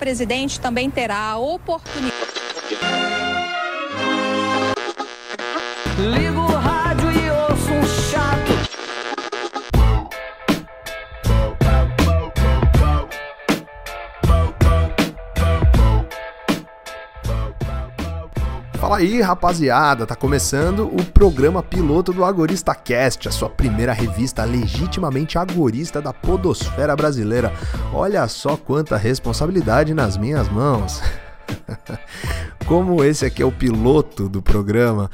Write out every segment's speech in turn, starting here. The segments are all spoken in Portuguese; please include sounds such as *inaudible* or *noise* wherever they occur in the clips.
presidente também terá a oportunidade. Fala aí, rapaziada, tá começando o programa piloto do Agorista Cast, a sua primeira revista legitimamente agorista da podosfera brasileira. Olha só quanta responsabilidade nas minhas mãos. *laughs* Como esse aqui é o piloto do programa,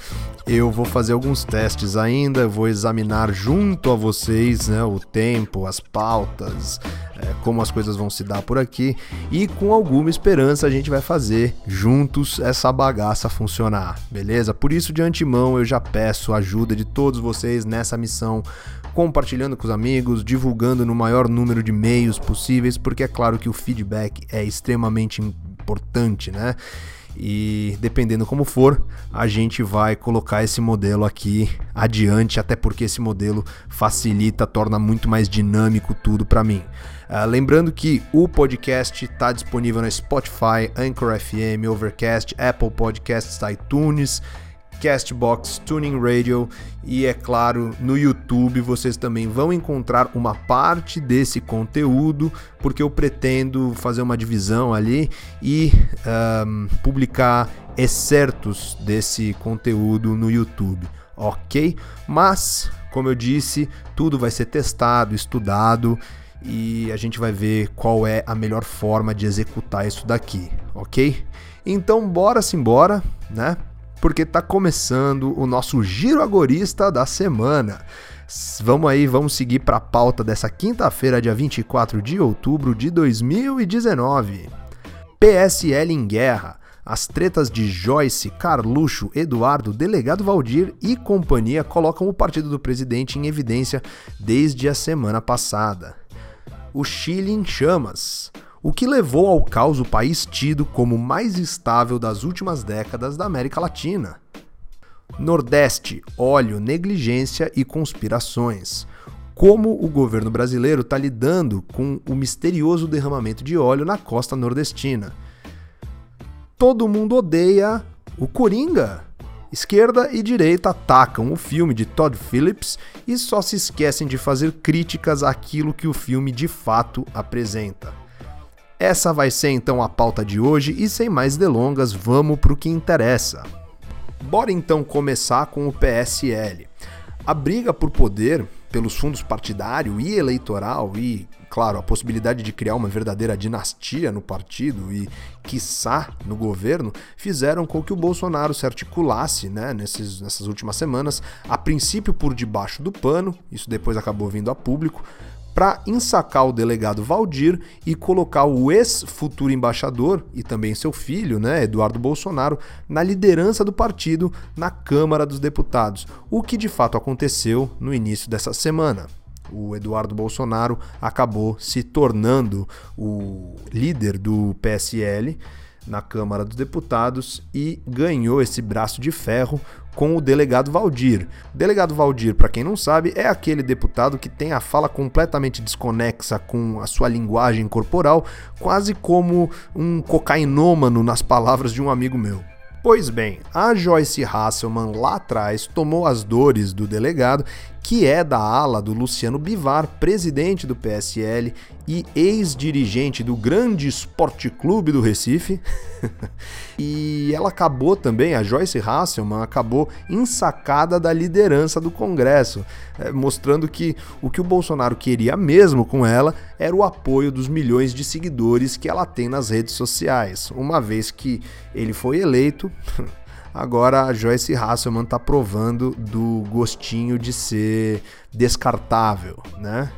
eu vou fazer alguns testes ainda, vou examinar junto a vocês né, o tempo, as pautas, é, como as coisas vão se dar por aqui e com alguma esperança a gente vai fazer juntos essa bagaça funcionar, beleza? Por isso, de antemão, eu já peço a ajuda de todos vocês nessa missão, compartilhando com os amigos, divulgando no maior número de meios possíveis, porque é claro que o feedback é extremamente importante, né? E dependendo como for, a gente vai colocar esse modelo aqui adiante, até porque esse modelo facilita, torna muito mais dinâmico tudo para mim. Uh, lembrando que o podcast está disponível no Spotify, Anchor FM, Overcast, Apple Podcasts, iTunes Castbox, Tuning Radio e, é claro, no YouTube vocês também vão encontrar uma parte desse conteúdo, porque eu pretendo fazer uma divisão ali e um, publicar excertos desse conteúdo no YouTube, ok? Mas, como eu disse, tudo vai ser testado, estudado e a gente vai ver qual é a melhor forma de executar isso daqui, ok? Então, bora simbora, né? porque está começando o nosso giro agorista da semana. Vamos aí, vamos seguir para a pauta dessa quinta-feira, dia 24 de outubro de 2019. PSL em guerra. As tretas de Joyce, Carluxo, Eduardo, Delegado Valdir e companhia colocam o partido do presidente em evidência desde a semana passada. O Chile em chamas o que levou ao caos o país tido como mais estável das últimas décadas da América Latina. Nordeste, óleo, negligência e conspirações. Como o governo brasileiro está lidando com o misterioso derramamento de óleo na costa nordestina. Todo mundo odeia o Coringa. Esquerda e direita atacam o filme de Todd Phillips e só se esquecem de fazer críticas àquilo que o filme de fato apresenta. Essa vai ser então a pauta de hoje e sem mais delongas, vamos para o que interessa. Bora então começar com o PSL. A briga por poder pelos fundos partidário e eleitoral e, claro, a possibilidade de criar uma verdadeira dinastia no partido e, quiçá, no governo, fizeram com que o Bolsonaro se articulasse né, nesses, nessas últimas semanas, a princípio por debaixo do pano, isso depois acabou vindo a público, para ensacar o delegado Valdir e colocar o ex-futuro embaixador e também seu filho, né, Eduardo Bolsonaro, na liderança do partido na Câmara dos Deputados, o que de fato aconteceu no início dessa semana. O Eduardo Bolsonaro acabou se tornando o líder do PSL na Câmara dos Deputados e ganhou esse braço de ferro com o delegado Valdir. Delegado Valdir, para quem não sabe, é aquele deputado que tem a fala completamente desconexa com a sua linguagem corporal, quase como um cocainômano nas palavras de um amigo meu. Pois bem, a Joyce Hasselman lá atrás tomou as dores do delegado que é da ala do Luciano Bivar, presidente do PSL e ex-dirigente do grande Esporte Clube do Recife. *laughs* e ela acabou também, a Joyce Hasselman, acabou ensacada da liderança do Congresso, eh, mostrando que o que o Bolsonaro queria mesmo com ela era o apoio dos milhões de seguidores que ela tem nas redes sociais, uma vez que ele foi eleito. *laughs* Agora a Joyce Hasselman está provando do gostinho de ser descartável, né?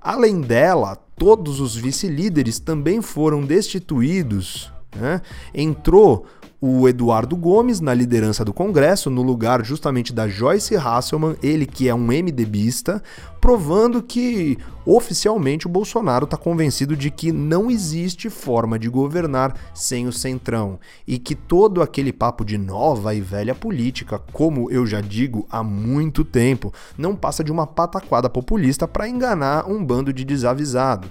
Além dela, todos os vice-líderes também foram destituídos. Né? Entrou o Eduardo Gomes na liderança do Congresso, no lugar justamente da Joyce Hasselman, ele que é um MDBista, provando que oficialmente o Bolsonaro está convencido de que não existe forma de governar sem o Centrão e que todo aquele papo de nova e velha política, como eu já digo há muito tempo, não passa de uma pataquada populista para enganar um bando de desavisado.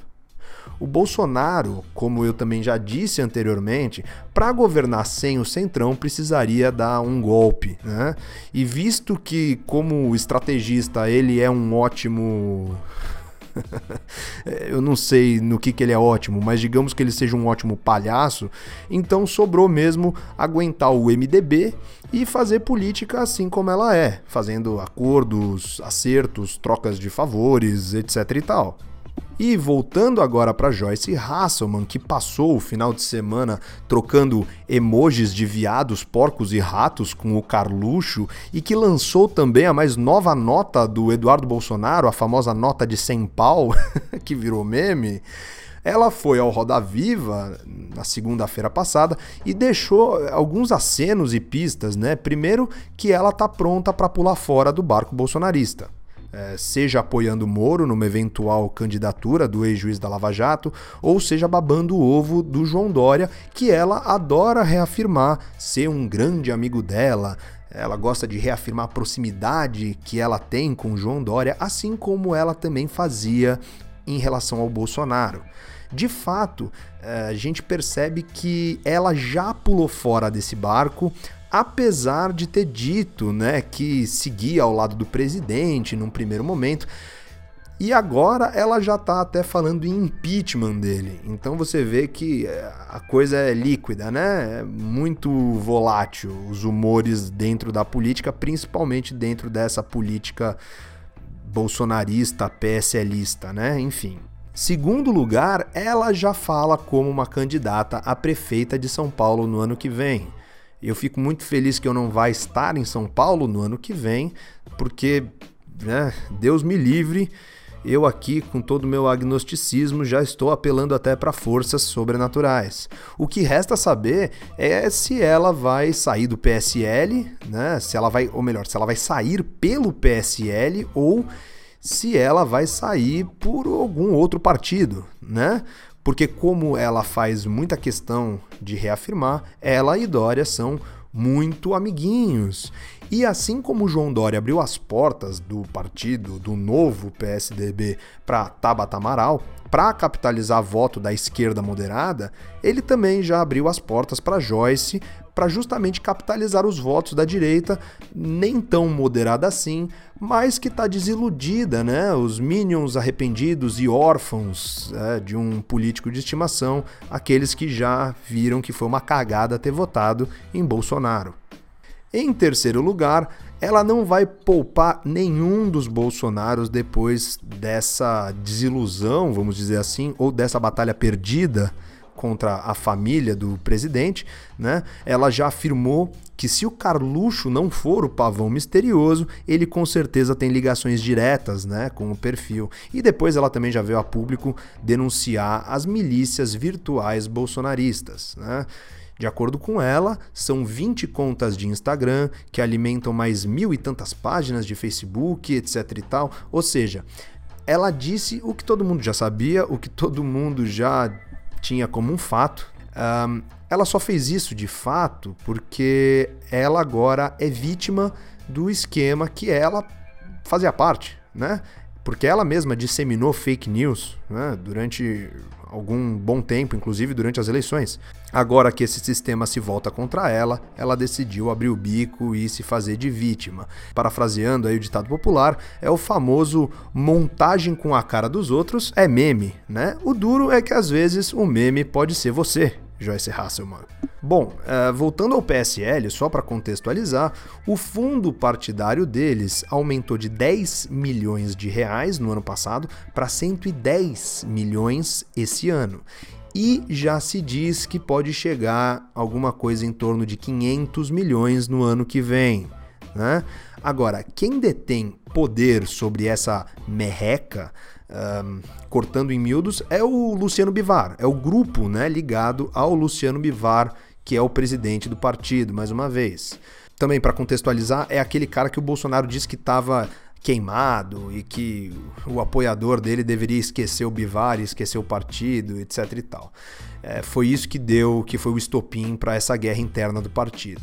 O Bolsonaro, como eu também já disse anteriormente, para governar sem o Centrão precisaria dar um golpe, né? E visto que, como estrategista, ele é um ótimo *laughs* eu não sei no que, que ele é ótimo, mas digamos que ele seja um ótimo palhaço, então sobrou mesmo aguentar o MDB e fazer política assim como ela é, fazendo acordos, acertos, trocas de favores, etc e tal. E voltando agora para Joyce Hasselman, que passou o final de semana trocando emojis de viados, porcos e ratos com o Carluxo e que lançou também a mais nova nota do Eduardo Bolsonaro, a famosa nota de 100 pau, *laughs* que virou meme. Ela foi ao Roda Viva na segunda-feira passada e deixou alguns acenos e pistas, né? Primeiro que ela tá pronta para pular fora do barco bolsonarista seja apoiando Moro numa eventual candidatura do ex-juiz da Lava Jato, ou seja babando o ovo do João Dória, que ela adora reafirmar ser um grande amigo dela. Ela gosta de reafirmar a proximidade que ela tem com João Dória, assim como ela também fazia em relação ao Bolsonaro. De fato, é, a gente percebe que ela já pulou fora desse barco, apesar de ter dito né, que seguia ao lado do presidente num primeiro momento. E agora ela já está até falando em impeachment dele. Então você vê que eh, a coisa é líquida, né? É muito volátil os humores dentro da política, principalmente dentro dessa política bolsonarista, PSLista, né? Enfim. Segundo lugar, ela já fala como uma candidata a prefeita de São Paulo no ano que vem. Eu fico muito feliz que eu não vá estar em São Paulo no ano que vem, porque né, Deus me livre. Eu aqui, com todo o meu agnosticismo, já estou apelando até para forças sobrenaturais. O que resta saber é se ela vai sair do PSL, né? Se ela vai, ou melhor, se ela vai sair pelo PSL ou se ela vai sair por algum outro partido, né? Porque como ela faz muita questão de reafirmar, ela e Dória são muito amiguinhos. E assim como João Dória abriu as portas do partido, do novo PSDB, para Tabata Amaral, para capitalizar voto da esquerda moderada, ele também já abriu as portas para Joyce, para justamente capitalizar os votos da direita, nem tão moderada assim, mas que está desiludida, né? Os minions arrependidos e órfãos é, de um político de estimação, aqueles que já viram que foi uma cagada ter votado em Bolsonaro. Em terceiro lugar, ela não vai poupar nenhum dos Bolsonaros depois dessa desilusão, vamos dizer assim, ou dessa batalha perdida contra a família do presidente, né? Ela já afirmou que se o Carluxo não for o pavão misterioso, ele com certeza tem ligações diretas, né, com o perfil. E depois ela também já veio a público denunciar as milícias virtuais bolsonaristas, né? De acordo com ela, são 20 contas de Instagram que alimentam mais mil e tantas páginas de Facebook, etc e tal. Ou seja, ela disse o que todo mundo já sabia, o que todo mundo já tinha como um fato. Um, ela só fez isso de fato porque ela agora é vítima do esquema que ela fazia parte, né? Porque ela mesma disseminou fake news né? durante algum bom tempo, inclusive durante as eleições. Agora que esse sistema se volta contra ela, ela decidiu abrir o bico e se fazer de vítima. Parafraseando aí o ditado popular, é o famoso montagem com a cara dos outros é meme, né? O duro é que às vezes o meme pode ser você. Joyce Hasselman. Bom, uh, voltando ao PSL, só para contextualizar, o fundo partidário deles aumentou de 10 milhões de reais no ano passado para 110 milhões esse ano. E já se diz que pode chegar alguma coisa em torno de 500 milhões no ano que vem. Né? Agora, quem detém poder sobre essa merreca um, cortando em miúdos, é o Luciano Bivar, é o grupo né, ligado ao Luciano Bivar, que é o presidente do partido, mais uma vez. Também, para contextualizar, é aquele cara que o Bolsonaro disse que estava queimado e que o apoiador dele deveria esquecer o Bivar esquecer o partido, etc e tal. É, foi isso que deu, que foi o estopim para essa guerra interna do partido.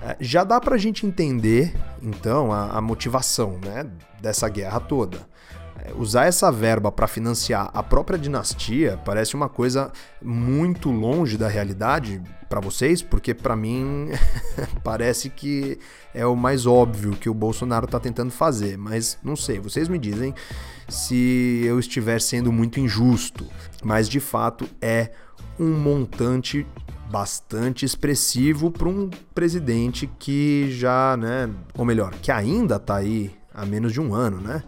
É, já dá para a gente entender, então, a, a motivação né, dessa guerra toda usar essa verba para financiar a própria dinastia parece uma coisa muito longe da realidade para vocês, porque para mim *laughs* parece que é o mais óbvio que o Bolsonaro está tentando fazer, mas não sei, vocês me dizem se eu estiver sendo muito injusto, mas de fato é um montante bastante expressivo para um presidente que já, né, ou melhor, que ainda está aí há menos de um ano, né?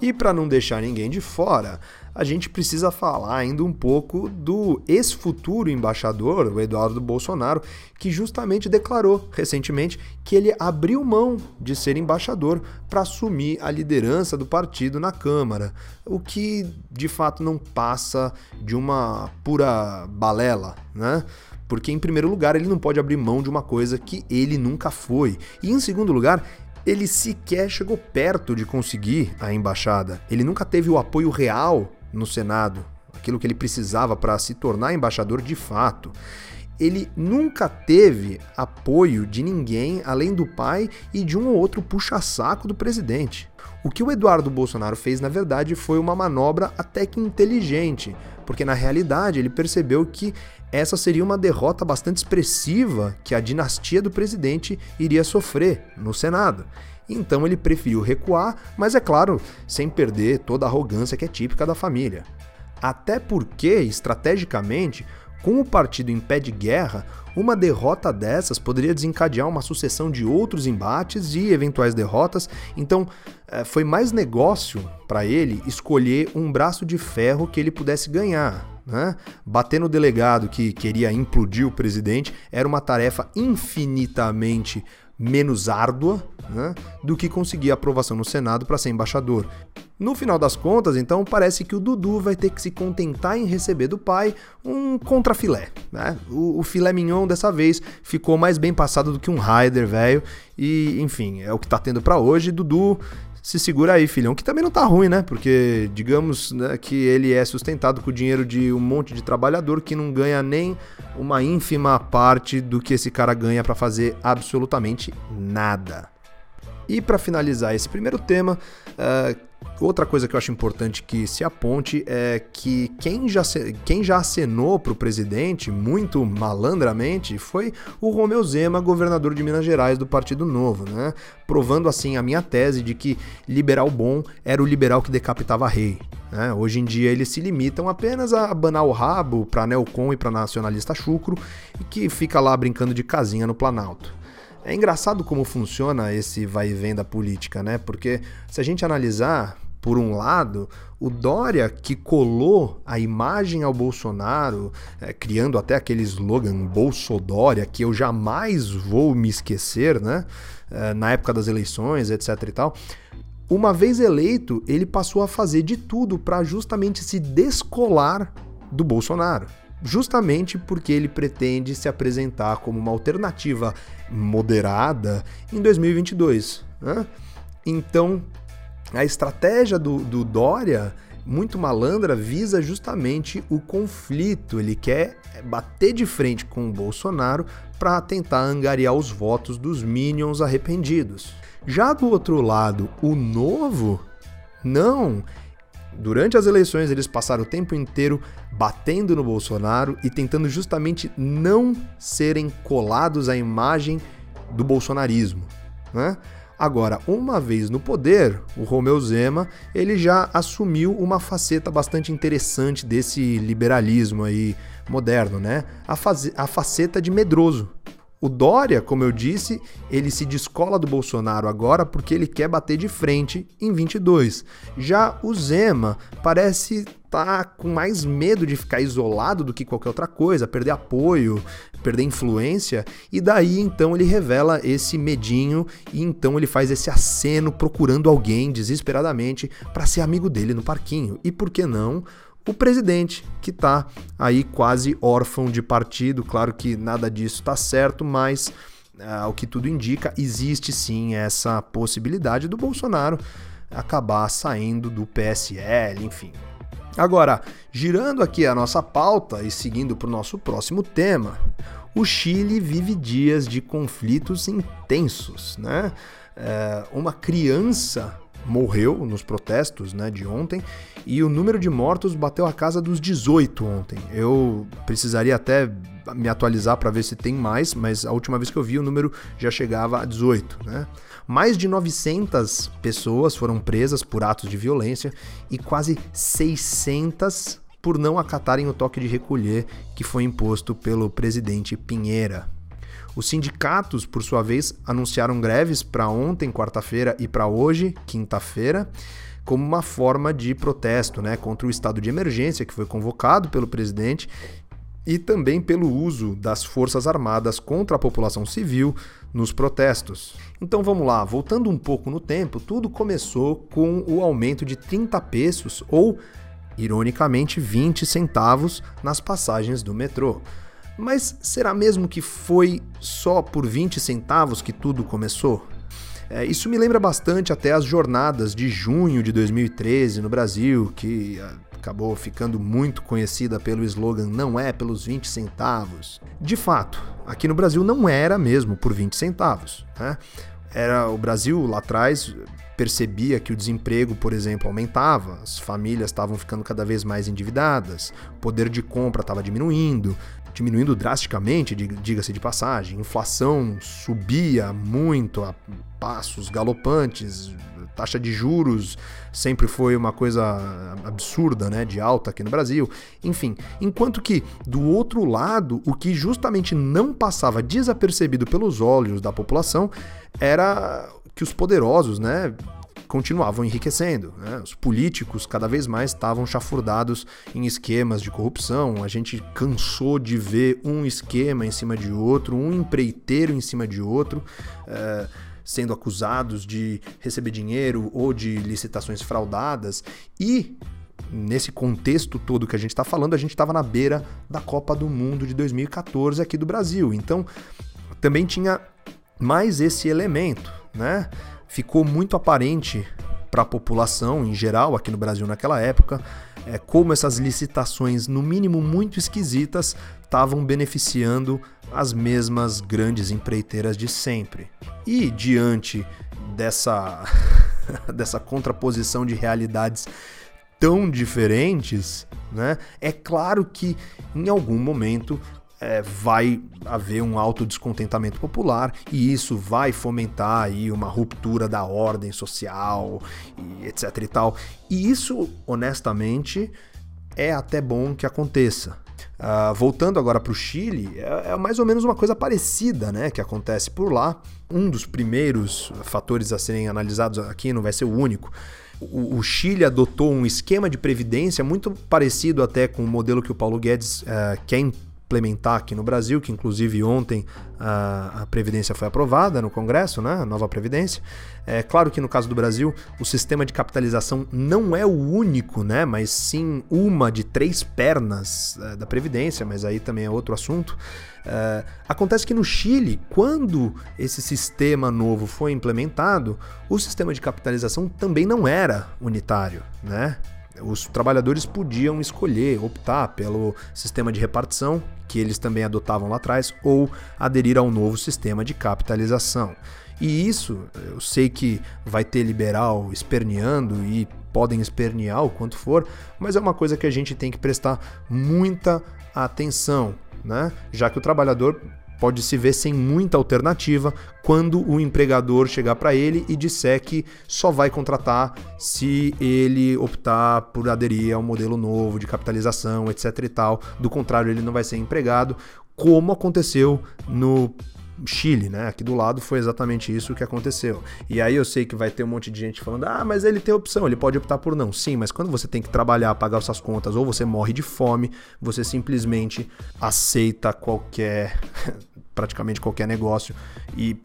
E para não deixar ninguém de fora, a gente precisa falar ainda um pouco do ex-futuro embaixador, o Eduardo Bolsonaro, que justamente declarou recentemente que ele abriu mão de ser embaixador para assumir a liderança do partido na Câmara, o que de fato não passa de uma pura balela, né? Porque, em primeiro lugar, ele não pode abrir mão de uma coisa que ele nunca foi. E, em segundo lugar, ele sequer chegou perto de conseguir a embaixada. Ele nunca teve o apoio real no Senado, aquilo que ele precisava para se tornar embaixador de fato. Ele nunca teve apoio de ninguém além do pai e de um ou outro puxa-saco do presidente. O que o Eduardo Bolsonaro fez, na verdade, foi uma manobra até que inteligente, porque na realidade ele percebeu que essa seria uma derrota bastante expressiva que a dinastia do presidente iria sofrer no Senado. Então ele preferiu recuar, mas é claro, sem perder toda a arrogância que é típica da família. Até porque, estrategicamente, com o partido em pé de guerra, uma derrota dessas poderia desencadear uma sucessão de outros embates e eventuais derrotas, então eh, foi mais negócio para ele escolher um braço de ferro que ele pudesse ganhar, né? Bater no delegado que queria implodir o presidente era uma tarefa infinitamente menos árdua né, do que conseguir aprovação no Senado para ser embaixador. No final das contas, então, parece que o Dudu vai ter que se contentar em receber do pai um contrafilé. Né? O, o filé mignon dessa vez ficou mais bem passado do que um Raider, velho. E, enfim, é o que tá tendo para hoje. Dudu se segura aí, filhão. Que também não tá ruim, né? Porque, digamos né, que ele é sustentado com o dinheiro de um monte de trabalhador que não ganha nem uma ínfima parte do que esse cara ganha para fazer absolutamente nada. E para finalizar esse primeiro tema, uh, outra coisa que eu acho importante que se aponte é que quem já, quem já acenou para o presidente, muito malandramente, foi o Romeu Zema, governador de Minas Gerais do Partido Novo, né? provando assim a minha tese de que liberal bom era o liberal que decapitava rei. Né? Hoje em dia eles se limitam apenas a abanar o rabo para Neocon e para nacionalista chucro, e que fica lá brincando de casinha no Planalto. É engraçado como funciona esse vai e vem da política, né? Porque se a gente analisar, por um lado, o Dória que colou a imagem ao Bolsonaro, é, criando até aquele slogan Bolsodória, que eu jamais vou me esquecer, né? É, na época das eleições, etc e tal. Uma vez eleito, ele passou a fazer de tudo para justamente se descolar do Bolsonaro justamente porque ele pretende se apresentar como uma alternativa moderada em 2022. Né? Então, a estratégia do, do Dória, muito malandra, visa justamente o conflito. Ele quer bater de frente com o Bolsonaro para tentar angariar os votos dos minions arrependidos. Já do outro lado, o novo, não, Durante as eleições, eles passaram o tempo inteiro batendo no Bolsonaro e tentando justamente não serem colados à imagem do bolsonarismo. Né? Agora, uma vez no poder, o Romeu Zema ele já assumiu uma faceta bastante interessante desse liberalismo aí moderno, né? A, a faceta de medroso. O Dória, como eu disse, ele se descola do Bolsonaro agora porque ele quer bater de frente em 22. Já o Zema parece tá com mais medo de ficar isolado do que qualquer outra coisa, perder apoio, perder influência, e daí então ele revela esse medinho e então ele faz esse aceno procurando alguém desesperadamente para ser amigo dele no parquinho. E por que não? O presidente, que está aí quase órfão de partido. Claro que nada disso está certo, mas ao que tudo indica, existe sim essa possibilidade do Bolsonaro acabar saindo do PSL, enfim. Agora, girando aqui a nossa pauta e seguindo para o nosso próximo tema, o Chile vive dias de conflitos intensos, né? É, uma criança morreu nos protestos né, de ontem e o número de mortos bateu a casa dos 18 ontem. Eu precisaria até me atualizar para ver se tem mais, mas a última vez que eu vi o número já chegava a 18. Né? Mais de 900 pessoas foram presas por atos de violência e quase 600 por não acatarem o toque de recolher que foi imposto pelo presidente Pinheira. Os sindicatos, por sua vez, anunciaram greves para ontem, quarta-feira, e para hoje, quinta-feira, como uma forma de protesto né, contra o estado de emergência que foi convocado pelo presidente e também pelo uso das Forças Armadas contra a população civil nos protestos. Então vamos lá, voltando um pouco no tempo, tudo começou com o aumento de 30 pesos ou, ironicamente, 20 centavos nas passagens do metrô. Mas será mesmo que foi só por 20 centavos que tudo começou? É, isso me lembra bastante até as jornadas de junho de 2013 no Brasil, que ah, acabou ficando muito conhecida pelo slogan Não é pelos 20 centavos. De fato, aqui no Brasil não era mesmo por 20 centavos. Né? Era o Brasil lá atrás percebia que o desemprego, por exemplo, aumentava, as famílias estavam ficando cada vez mais endividadas, o poder de compra estava diminuindo, diminuindo drasticamente, diga-se de passagem. Inflação subia muito a passos galopantes, taxa de juros sempre foi uma coisa absurda, né, de alta aqui no Brasil. Enfim, enquanto que do outro lado, o que justamente não passava desapercebido pelos olhos da população era que os poderosos, né, continuavam enriquecendo. Né? Os políticos cada vez mais estavam chafurdados em esquemas de corrupção. A gente cansou de ver um esquema em cima de outro, um empreiteiro em cima de outro. É, sendo acusados de receber dinheiro ou de licitações fraudadas e nesse contexto todo que a gente está falando, a gente estava na beira da Copa do Mundo de 2014 aqui do Brasil. Então, também tinha mais esse elemento, né? Ficou muito aparente para a população em geral aqui no Brasil naquela época é, como essas licitações, no mínimo muito esquisitas, estavam beneficiando as mesmas grandes empreiteiras de sempre. E diante dessa, *laughs* dessa contraposição de realidades tão diferentes, né, é claro que em algum momento é, vai haver um alto descontentamento popular e isso vai fomentar aí uma ruptura da ordem social e etc e tal. E isso, honestamente, é até bom que aconteça. Uh, voltando agora para o Chile, é, é, mais ou menos uma coisa parecida né, que acontece por lá. Um dos primeiros fatores a serem analisados aqui, não vai ser o único. O, o Chile adotou um esquema de previdência muito parecido até com o modelo que o Paulo Guedes uh, quer implementar aqui no Brasil, que inclusive ontem a, a, Previdência foi aprovada no Congresso, né? a nova Previdência. É claro que no caso do Brasil, o sistema de capitalização não é o único, né? mas sim uma de três pernas é, da Previdência, mas aí também é outro assunto. É, acontece que no Chile, quando esse sistema novo foi implementado, o sistema de capitalização também não era unitário, né? Os trabalhadores podiam escolher, optar pelo sistema de repartição, que eles também adotavam lá atrás, ou aderir ao novo sistema de capitalização. E isso, eu sei que vai ter liberal esperneando e podem espernear o quanto for, mas é uma coisa que a gente tem que prestar muita atenção, né? Já que o trabalhador pode se ver sem muita alternativa quando o empregador chegar para ele e disser que só vai contratar se ele optar por aderir ao modelo novo de capitalização, etc e tal. Do contrário, ele não vai ser empregado, como aconteceu no Chile, né? Aqui do lado foi exatamente isso que aconteceu. E aí eu sei que vai ter um monte de gente falando: "Ah, mas ele tem opção, ele pode optar por não". Sim, mas quando você tem que trabalhar, pagar suas contas ou você morre de fome, você simplesmente aceita qualquer *laughs* praticamente qualquer negócio e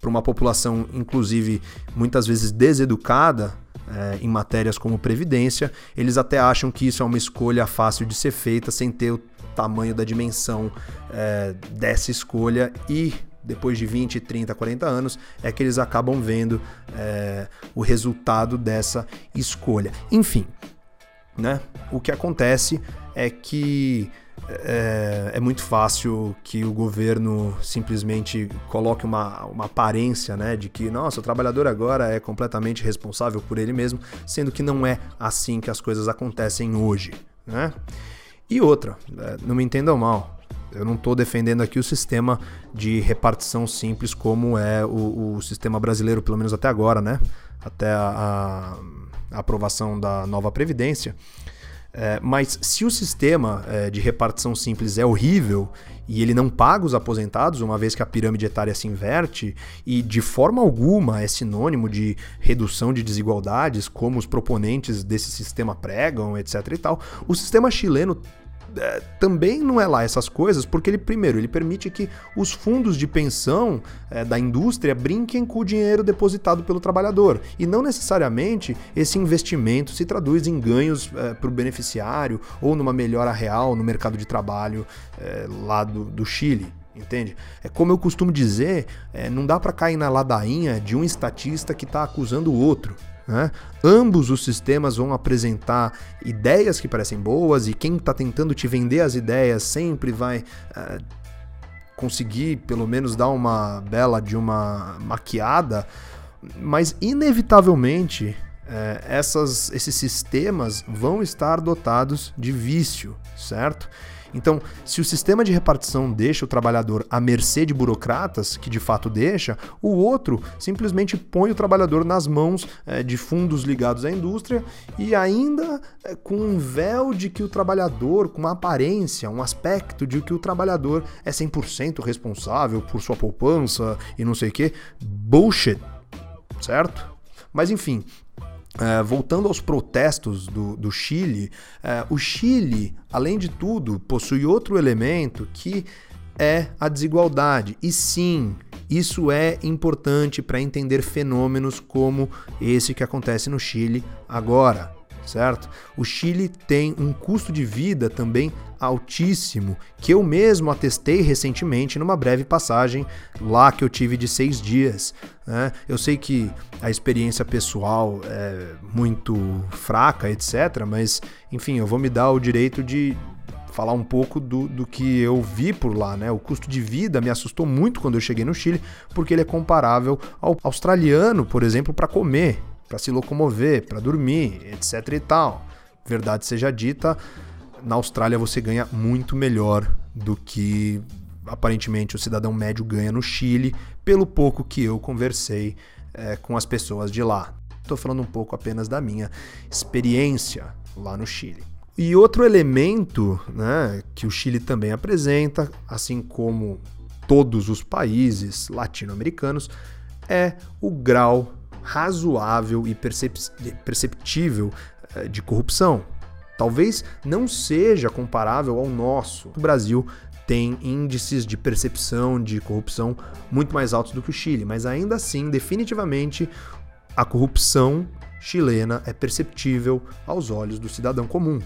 para uma população inclusive muitas vezes deseducada, é, em matérias como previdência, eles até acham que isso é uma escolha fácil de ser feita sem ter o tamanho da dimensão é, dessa escolha e depois de 20, 30, 40 anos, é que eles acabam vendo é, o resultado dessa escolha. Enfim, né? O que acontece é que é, é, muito fácil que o governo simplesmente coloque uma, uma aparência né, de que, nossa, o trabalhador agora é completamente responsável por ele mesmo, sendo que não é assim que as coisas acontecem hoje. Né? E outra, é, não me entendam mal, eu não estou defendendo aqui o sistema de repartição simples como é o, o, sistema brasileiro, pelo menos até agora, né? Até a, a aprovação da nova Previdência. É, mas se o sistema é, de repartição simples é horrível e ele não paga os aposentados, uma vez que a pirâmide etária se inverte, e de forma alguma é sinônimo de redução de desigualdades, como os proponentes desse sistema pregam, etc. e tal, o sistema chileno é, também não é lá essas coisas, porque ele, primeiro, ele permite que os fundos de pensão é, da indústria brinquem com o dinheiro depositado pelo trabalhador. E não necessariamente esse investimento se traduz em ganhos é, para o beneficiário ou numa melhora real no mercado de trabalho é, lá do, do Chile entende? É como eu costumo dizer, é, não dá para cair na ladainha de um estatista que está acusando o outro. Né? Ambos os sistemas vão apresentar ideias que parecem boas e quem está tentando te vender as ideias sempre vai uh, conseguir pelo menos dar uma bela de uma maquiada, mas inevitavelmente uh, essas, esses sistemas vão estar dotados de vício, certo? Então, se o sistema de repartição deixa o trabalhador à mercê de burocratas, que de fato deixa, o outro simplesmente põe o trabalhador nas mãos é, de fundos ligados à indústria e ainda é, com um véu de que o trabalhador, com uma aparência, um aspecto de que o trabalhador é 100% responsável por sua poupança e não sei o que. Bullshit, certo? Mas enfim, é, voltando aos protestos do, do Chile, é, o Chile, além de tudo, possui outro elemento que é a desigualdade. E sim, isso é importante para entender fenômenos como esse que acontece no Chile agora certo? O Chile tem um custo de vida também altíssimo, que eu mesmo atestei recentemente numa breve passagem lá que eu tive de seis dias. Né? Eu sei que a experiência pessoal é muito fraca, etc., mas enfim, eu vou me dar o direito de falar um pouco do, do que eu vi por lá, né? O custo de vida me assustou muito quando eu cheguei no Chile, porque ele é comparável ao australiano, por exemplo, para comer para se locomover, para dormir, etc e tal. Verdade seja dita, na Austrália você ganha muito melhor do que aparentemente o cidadão médio ganha no Chile, pelo pouco que eu conversei é, com as pessoas de lá. Estou falando um pouco apenas da minha experiência lá no Chile. E outro elemento né, que o Chile também apresenta, assim como todos os países latino-americanos, é o grau razoável e perceptível eh, de corrupção. Talvez não seja comparável ao nosso. O Brasil tem índices de percepção de corrupção muito mais altos do que o Chile, mas ainda assim, definitivamente, a corrupção chilena é perceptível aos olhos do cidadão comum.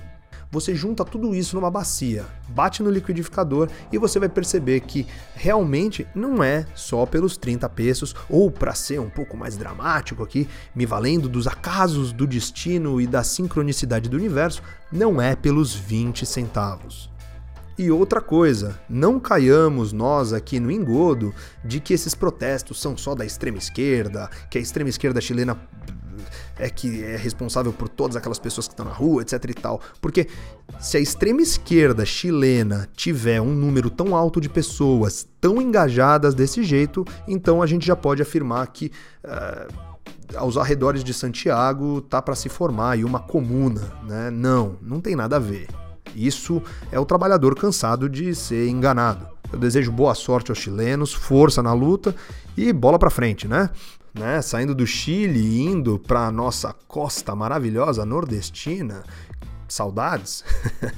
Você junta tudo isso numa bacia, bate no liquidificador e você vai perceber que realmente não é só pelos 30 pesos, ou para ser um pouco mais dramático aqui, me valendo dos acasos do destino e da sincronicidade do universo, não é pelos 20 centavos. E outra coisa, não caiamos nós aqui no engodo de que esses protestos são só da extrema esquerda, que a extrema esquerda chilena é que é responsável por todas aquelas pessoas que estão na rua, etc e tal. Porque se a extrema esquerda chilena tiver um número tão alto de pessoas tão engajadas desse jeito, então a gente já pode afirmar que uh, aos arredores de Santiago tá para se formar aí uma comuna, né? Não, não tem nada a ver. Isso é o trabalhador cansado de ser enganado. Eu desejo boa sorte aos chilenos, força na luta e bola para frente, né? Né? Saindo do Chile e indo para a nossa costa maravilhosa nordestina, saudades.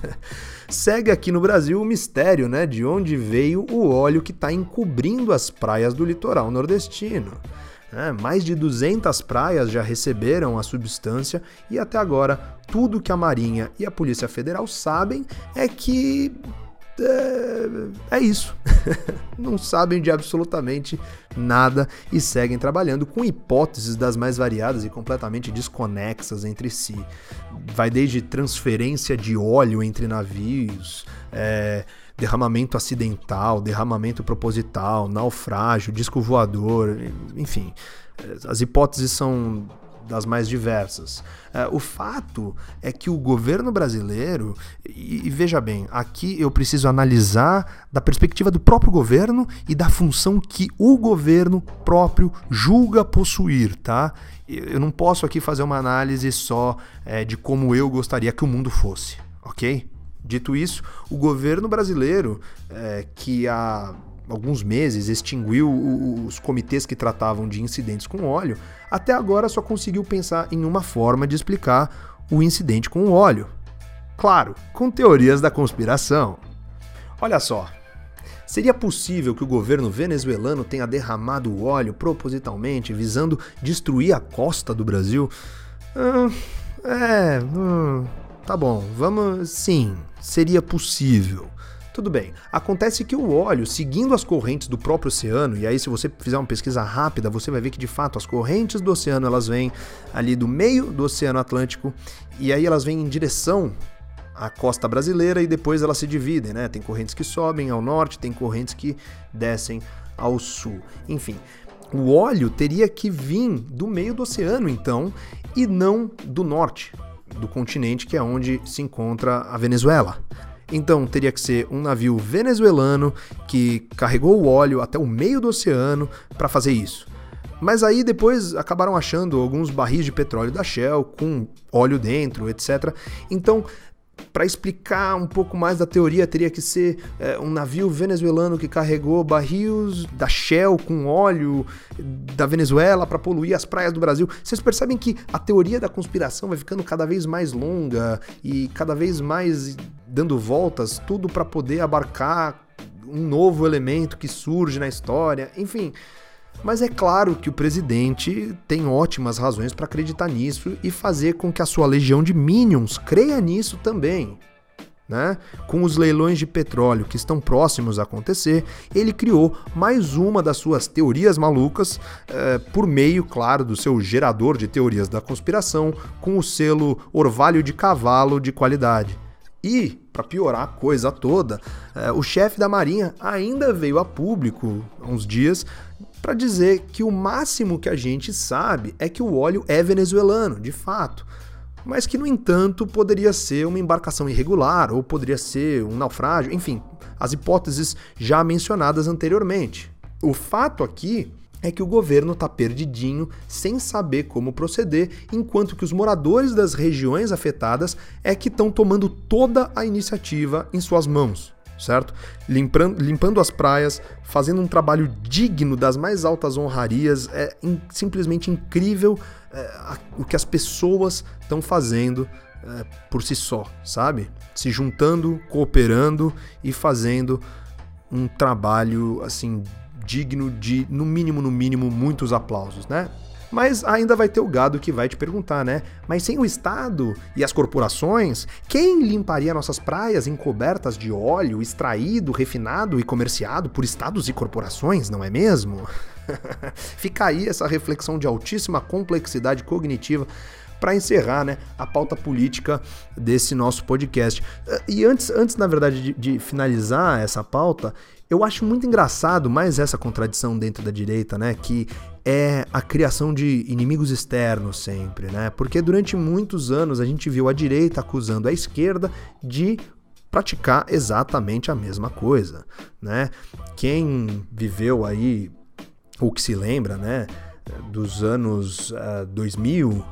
*laughs* Segue aqui no Brasil o mistério, né, de onde veio o óleo que está encobrindo as praias do litoral nordestino. É, mais de 200 praias já receberam a substância e até agora tudo que a Marinha e a Polícia Federal sabem é que é, é isso. *laughs* não sabem de absolutamente nada e seguem trabalhando com hipóteses das mais variadas e completamente desconexas entre si. Vai desde transferência de óleo entre navios, é, derramamento acidental, derramamento proposital, naufrágio, disco voador, enfim. As hipóteses são das mais diversas. É, o fato é que o governo brasileiro, e, veja bem, aqui eu preciso analisar da perspectiva do próprio governo e da função que o governo próprio julga possuir, tá? Eu não posso aqui fazer uma análise só é, de como eu gostaria que o mundo fosse, ok? Dito isso, o governo brasileiro, é, que há alguns meses extinguiu os comitês que tratavam de incidentes com óleo, até agora só conseguiu pensar em uma forma de explicar o incidente com o óleo. Claro, com teorias da conspiração. Olha só, Seria possível que o governo venezuelano tenha derramado óleo propositalmente, visando destruir a costa do Brasil? Ah, é, hum, tá bom, vamos. Sim, seria possível. Tudo bem. Acontece que o óleo, seguindo as correntes do próprio oceano, e aí se você fizer uma pesquisa rápida, você vai ver que de fato as correntes do oceano elas vêm ali do meio do Oceano Atlântico e aí elas vêm em direção à costa brasileira e depois elas se dividem, né? Tem correntes que sobem ao norte, tem correntes que descem ao sul. Enfim, o óleo teria que vir do meio do oceano, então, e não do norte do continente, que é onde se encontra a Venezuela. Então teria que ser um navio venezuelano que carregou o óleo até o meio do oceano para fazer isso. Mas aí depois acabaram achando alguns barris de petróleo da Shell com óleo dentro, etc. Então para explicar um pouco mais da teoria, teria que ser é, um navio venezuelano que carregou barris da Shell com óleo da Venezuela para poluir as praias do Brasil. Vocês percebem que a teoria da conspiração vai ficando cada vez mais longa e cada vez mais dando voltas, tudo para poder abarcar um novo elemento que surge na história. Enfim. Mas é claro que o presidente tem ótimas razões para acreditar nisso e fazer com que a sua legião de minions creia nisso também. Né? Com os leilões de petróleo que estão próximos a acontecer, ele criou mais uma das suas teorias malucas eh, por meio, claro, do seu gerador de teorias da conspiração, com o selo Orvalho de Cavalo de qualidade. E, para piorar a coisa toda, eh, o chefe da Marinha ainda veio a público há uns dias para dizer que o máximo que a gente sabe é que o óleo é venezuelano, de fato, mas que, no entanto, poderia ser uma embarcação irregular ou poderia ser um naufrágio, enfim, as hipóteses já mencionadas anteriormente. O fato aqui é que o governo está perdidinho, sem saber como proceder, enquanto que os moradores das regiões afetadas é que estão tomando toda a iniciativa em suas mãos certo? Limpando, limpando as praias, fazendo um trabalho digno das mais altas honrarias. É in, simplesmente incrível é, a, o que as pessoas estão fazendo é, por si só, sabe? Se juntando, cooperando e fazendo um trabalho assim digno de, no mínimo, no mínimo, muitos aplausos, né? Mas ainda vai ter o gado que vai te perguntar, né? Mas sem o Estado e as corporações, quem limparia nossas praias encobertas de óleo extraído, refinado e comerciado por estados e corporações, não é mesmo? *laughs* Fica aí essa reflexão de altíssima complexidade cognitiva para encerrar né, a pauta política desse nosso podcast. E antes, antes na verdade, de, de finalizar essa pauta, eu acho muito engraçado mais essa contradição dentro da direita, né? Que é a criação de inimigos externos sempre, né? Porque durante muitos anos a gente viu a direita acusando a esquerda de praticar exatamente a mesma coisa, né? Quem viveu aí, ou que se lembra, né, dos anos uh, eh, 2000,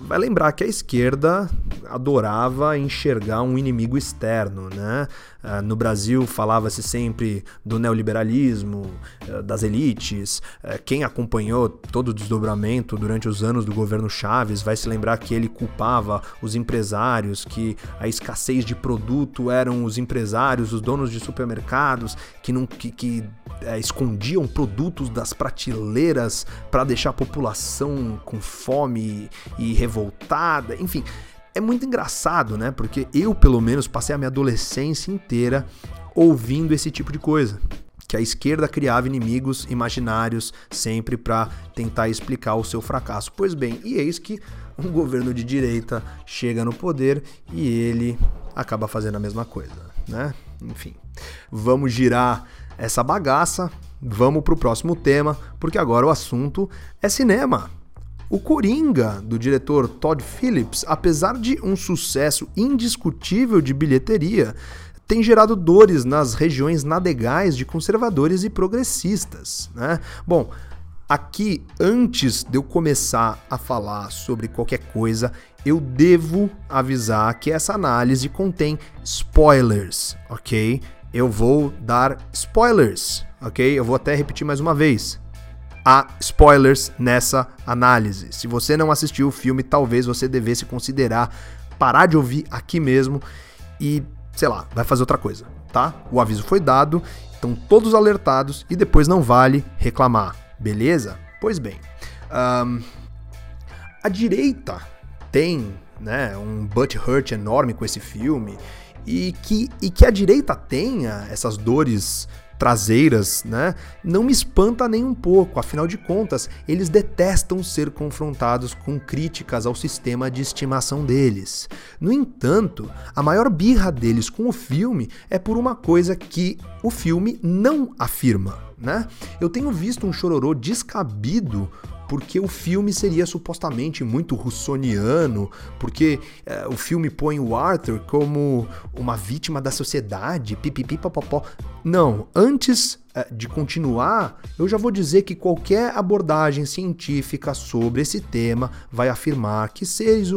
vai lembrar que a esquerda adorava enxergar um inimigo externo, né? Ah, no Brasil falava-se sempre do neoliberalismo, ah, das elites. Ah, quem acompanhou todo o desdobramento durante os anos do governo Chaves vai se lembrar que ele culpava os empresários, que a escassez de produto eram os empresários, os donos de supermercados, que, não, que, que é, escondiam produtos das prateleiras para deixar a população com fome e revoltada. Enfim, é muito engraçado, né? Porque eu, pelo menos, passei a minha adolescência inteira ouvindo esse tipo de coisa que a esquerda criava inimigos imaginários sempre para tentar explicar o seu fracasso. Pois bem, e eis que um governo de direita chega no poder e ele acaba fazendo a mesma coisa, né? Enfim, vamos girar essa bagaça, vamos pro próximo tema, porque agora o assunto é cinema. O Coringa, do diretor Todd Phillips, apesar de um sucesso indiscutível de bilheteria, tem gerado dores nas regiões nadegais de conservadores e progressistas. Né? Bom, aqui, antes de eu começar a falar sobre qualquer coisa, eu devo avisar que essa análise contém spoilers, ok? Eu vou dar spoilers, ok? Eu vou até repetir mais uma vez. Há spoilers nessa análise. Se você não assistiu o filme, talvez você devesse considerar parar de ouvir aqui mesmo e sei lá, vai fazer outra coisa, tá? O aviso foi dado, estão todos alertados e depois não vale reclamar, beleza? Pois bem, um, a direita tem né, um butt hurt enorme com esse filme e que, e que a direita tenha essas dores traseiras, né? Não me espanta nem um pouco, afinal de contas, eles detestam ser confrontados com críticas ao sistema de estimação deles. No entanto, a maior birra deles com o filme é por uma coisa que o filme não afirma, né? Eu tenho visto um chororô descabido porque o filme seria supostamente muito russoniano, porque é, o filme põe o Arthur como uma vítima da sociedade, pipipi papapó. Não, antes é, de continuar, eu já vou dizer que qualquer abordagem científica sobre esse tema vai afirmar que seres,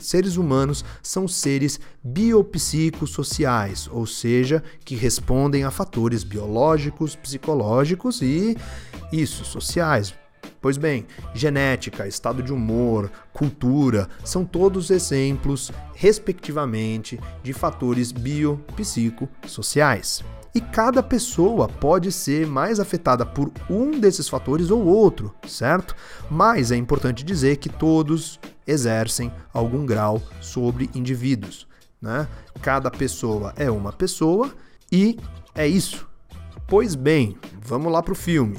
seres humanos são seres biopsicossociais, ou seja, que respondem a fatores biológicos, psicológicos e isso, sociais, Pois bem, genética, estado de humor, cultura são todos exemplos, respectivamente, de fatores biopsicossociais. E cada pessoa pode ser mais afetada por um desses fatores ou outro, certo? Mas é importante dizer que todos exercem algum grau sobre indivíduos. Né? Cada pessoa é uma pessoa e é isso. Pois bem, vamos lá para o filme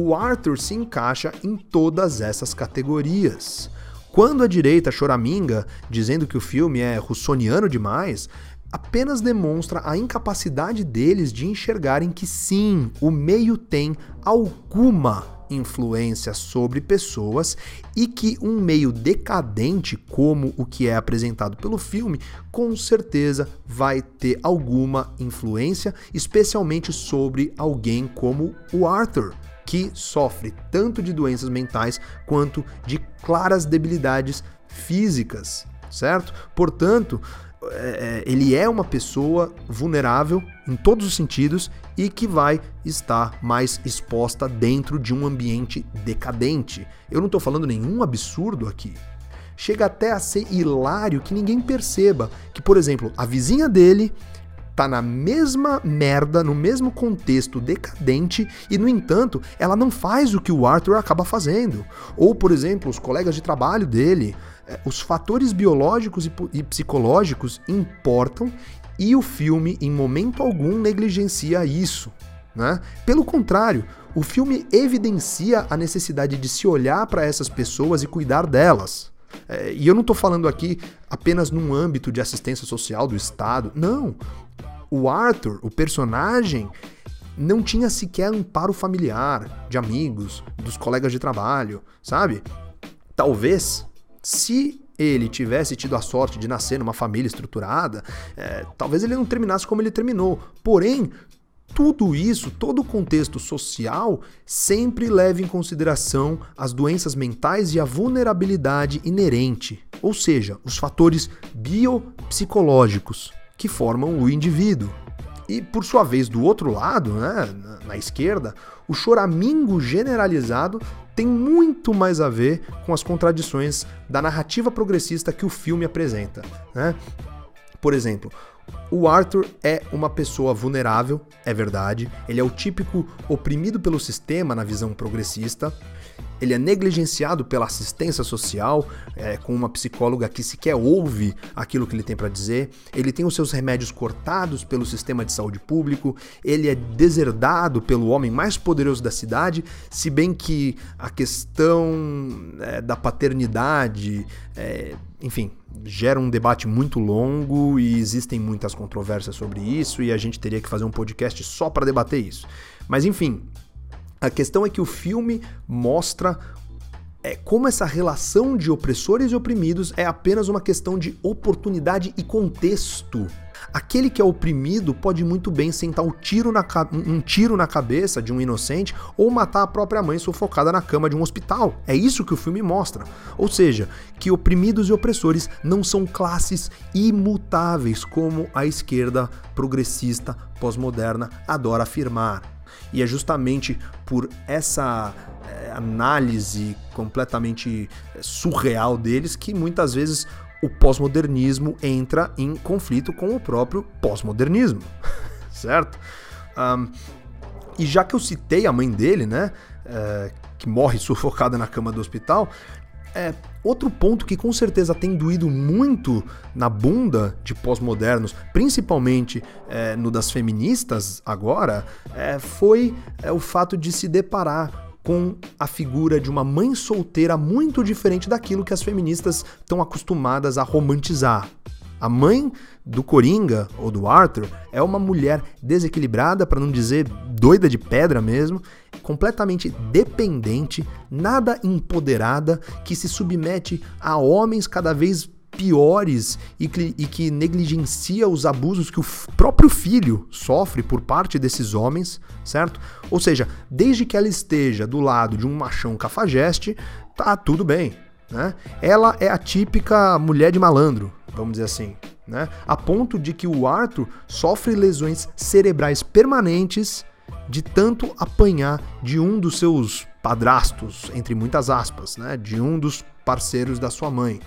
o Arthur se encaixa em todas essas categorias. Quando a direita choraminga, dizendo que o filme é russoniano demais, apenas demonstra a incapacidade deles de enxergarem que sim, o meio tem alguma influência sobre pessoas e que um meio decadente como o que é apresentado pelo filme, com certeza vai ter alguma influência, especialmente sobre alguém como o Arthur que sofre tanto de doenças mentais quanto de claras debilidades físicas, certo? Portanto, é, é, ele é uma pessoa vulnerável em todos os sentidos e que vai estar mais exposta dentro de um ambiente decadente. Eu não estou falando nenhum absurdo aqui. Chega até a ser hilário que ninguém perceba que, por exemplo, a vizinha dele tá na mesma merda, no mesmo contexto decadente e, no entanto, ela não faz o que o Arthur acaba fazendo. Ou, por exemplo, os colegas de trabalho dele. É, os fatores biológicos e psicológicos importam e o filme, em momento algum, negligencia isso. Né? Pelo contrário, o filme evidencia a necessidade de se olhar para essas pessoas e cuidar delas. É, e eu não estou falando aqui apenas num âmbito de assistência social do Estado. Não o Arthur, o personagem, não tinha sequer amparo familiar, de amigos, dos colegas de trabalho, sabe? Talvez, se ele tivesse tido a sorte de nascer numa família estruturada, é, talvez ele não terminasse como ele terminou. Porém, tudo isso, todo o contexto social, sempre leva em consideração as doenças mentais e a vulnerabilidade inerente, ou seja, os fatores biopsicológicos que formam o indivíduo. E por sua vez, do outro lado, né, na esquerda, o choramingo generalizado tem muito mais a ver com as contradições da narrativa progressista que o filme apresenta. Né? Por exemplo, O Arthur é uma pessoa vulnerável, é verdade. Ele é o típico oprimido pelo sistema na visão progressista. Ele é negligenciado pela assistência social, é, com uma psicóloga que sequer ouve aquilo que ele tem para dizer. Ele tem os seus remédios cortados pelo sistema de saúde público. Ele é deserdado pelo homem mais poderoso da cidade, se bem que a questão é, da paternidade, é, enfim, gera um debate muito longo e existem muitas controvérsias sobre isso e a gente teria que fazer um podcast só para debater isso. Mas enfim, a questão é que o filme mostra é, como essa relação de opressores e oprimidos é apenas uma questão de oportunidade e contexto. Aquele que é oprimido pode muito bem sentar um tiro, na, um tiro na cabeça de um inocente ou matar a própria mãe sufocada na cama de um hospital. É isso que o filme mostra. Ou seja, que oprimidos e opressores não são classes imutáveis como a esquerda progressista pós-moderna adora afirmar. E é justamente por essa é, análise completamente eh, surreal deles que muitas vezes o pós-modernismo entra em conflito com o próprio pós-modernismo, *laughs* certo? Um, e já que eu citei a mãe dele, né, é, que morre *laughs* sufocada na cama do hospital, é, outro ponto que com certeza tem doído muito na bunda de pós-modernos, principalmente é, no das feministas agora, é, foi é, o fato de se deparar com a figura de uma mãe solteira muito diferente daquilo que as feministas estão acostumadas a romantizar. A mãe do Coringa ou do Arthur é uma mulher desequilibrada, para não dizer doida de pedra mesmo, completamente dependente, nada empoderada, que se submete a homens cada vez piores e que, e que negligencia os abusos que o próprio filho sofre por parte desses homens, certo? Ou seja, desde que ela esteja do lado de um machão cafajeste, tá tudo bem, né? Ela é a típica mulher de malandro, vamos dizer assim, né? A ponto de que o Arthur sofre lesões cerebrais permanentes de tanto apanhar de um dos seus padrastos, entre muitas aspas, né? De um dos parceiros da sua mãe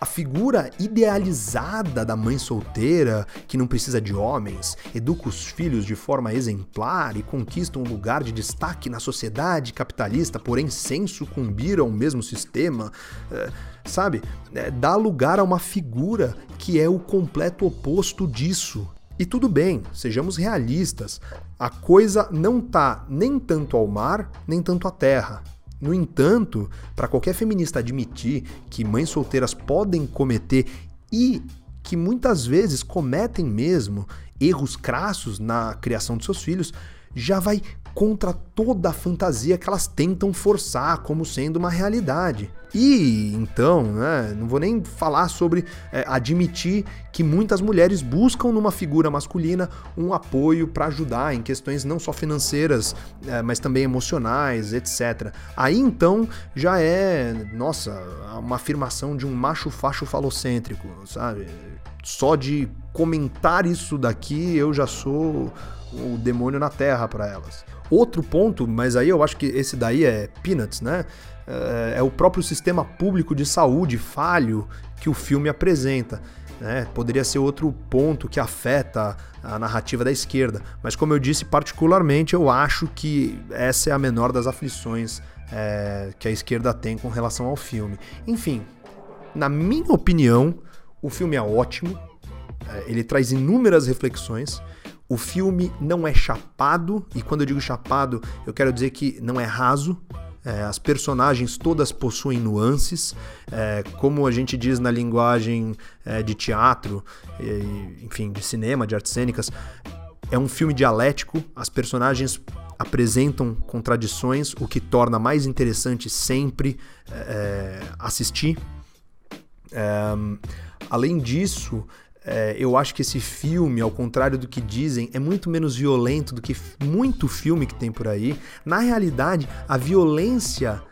a figura idealizada da mãe solteira que não precisa de homens, educa os filhos de forma exemplar e conquista um lugar de destaque na sociedade capitalista, porém sem sucumbir ao mesmo sistema, é, sabe? É, dá lugar a uma figura que é o completo oposto disso. E tudo bem, sejamos realistas, a coisa não tá nem tanto ao mar, nem tanto à terra. No entanto, para qualquer feminista admitir que mães solteiras podem cometer e que muitas vezes cometem mesmo erros crassos na criação de seus filhos, já vai contra toda a fantasia que elas tentam forçar como sendo uma realidade. E então, né, não vou nem falar sobre é, admitir que muitas mulheres buscam numa figura masculina um apoio para ajudar em questões não só financeiras, é, mas também emocionais, etc. Aí então já é, nossa, uma afirmação de um macho facho falocêntrico, sabe? Só de comentar isso daqui eu já sou o demônio na terra para elas. Outro ponto, mas aí eu acho que esse daí é peanuts, né? É, é o próprio sistema público de saúde falho que o filme apresenta. Né? Poderia ser outro ponto que afeta a narrativa da esquerda. Mas, como eu disse, particularmente, eu acho que essa é a menor das aflições é, que a esquerda tem com relação ao filme. Enfim, na minha opinião, o filme é ótimo. É, ele traz inúmeras reflexões. O filme não é chapado, e quando eu digo chapado, eu quero dizer que não é raso. É, as personagens todas possuem nuances, é, como a gente diz na linguagem é, de teatro, e, enfim, de cinema, de artes cênicas. É um filme dialético, as personagens apresentam contradições, o que torna mais interessante sempre é, assistir. É, além disso, é, eu acho que esse filme, ao contrário do que dizem, é muito menos violento do que muito filme que tem por aí. Na realidade, a violência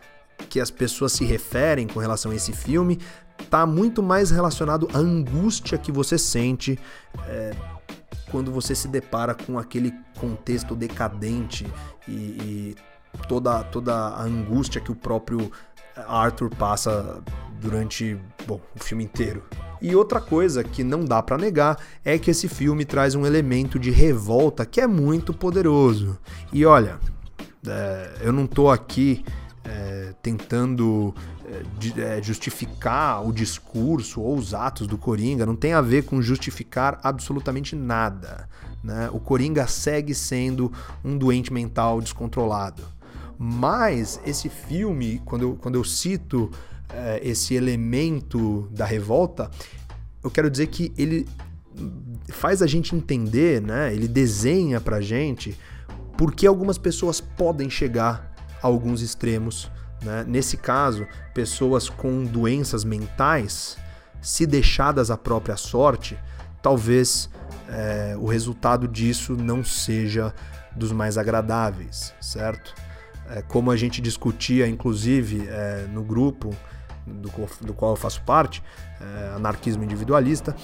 que as pessoas se referem com relação a esse filme está muito mais relacionado à angústia que você sente é, quando você se depara com aquele contexto decadente e, e toda, toda a angústia que o próprio Arthur passa durante bom, o filme inteiro. E outra coisa que não dá para negar é que esse filme traz um elemento de revolta que é muito poderoso. E olha, é, eu não tô aqui é, tentando é, justificar o discurso ou os atos do Coringa, não tem a ver com justificar absolutamente nada. Né? O Coringa segue sendo um doente mental descontrolado. Mas esse filme, quando eu, quando eu cito é, esse elemento da revolta, eu quero dizer que ele faz a gente entender, né? ele desenha pra gente por que algumas pessoas podem chegar a alguns extremos. Né? Nesse caso, pessoas com doenças mentais, se deixadas à própria sorte, talvez é, o resultado disso não seja dos mais agradáveis, certo? É, como a gente discutia, inclusive, é, no grupo do, do, qual eu faço parte, é, anarquismo individualista,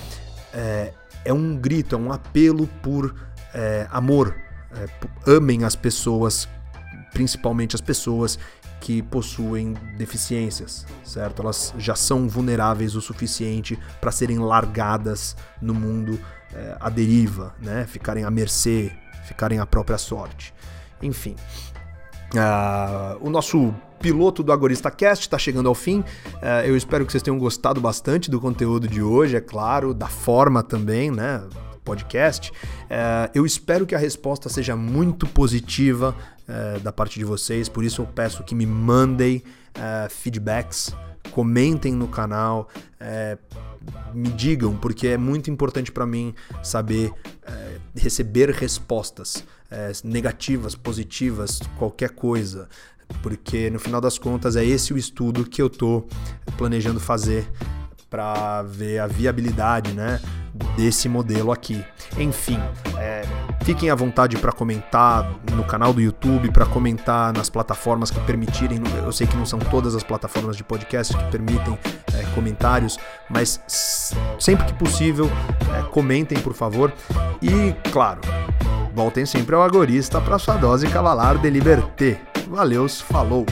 é, é, um grito, é um apelo por é, amor. amem as pessoas, principalmente as pessoas que possuem deficiências, certo? Elas já são vulneráveis o suficiente para serem largadas no mundo é, à deriva, né? Ficarem à mercê, ficarem à própria sorte. Enfim, uh, o nosso piloto do Agorista Cast está chegando ao fim. Uh, eu espero que vocês tenham gostado bastante do conteúdo de hoje, é claro, da forma também, né? Podcast. Uh, eu espero que a resposta seja muito positiva da parte de vocês, por isso eu peço que me mandem feedbacks, comentem no canal, me digam, porque é muito importante para mim saber receber respostas negativas, positivas, qualquer coisa. Porque no final das contas é esse o estudo que eu tô planejando fazer para ver a viabilidade, né, desse modelo aqui. Enfim, é, fiquem à vontade para comentar no canal do YouTube, para comentar nas plataformas que permitirem. Eu sei que não são todas as plataformas de podcast que permitem é, comentários, mas sempre que possível, é, comentem, por favor. E, claro, voltem sempre ao Agorista para sua dose cavalar de liberté. Valeus, falou!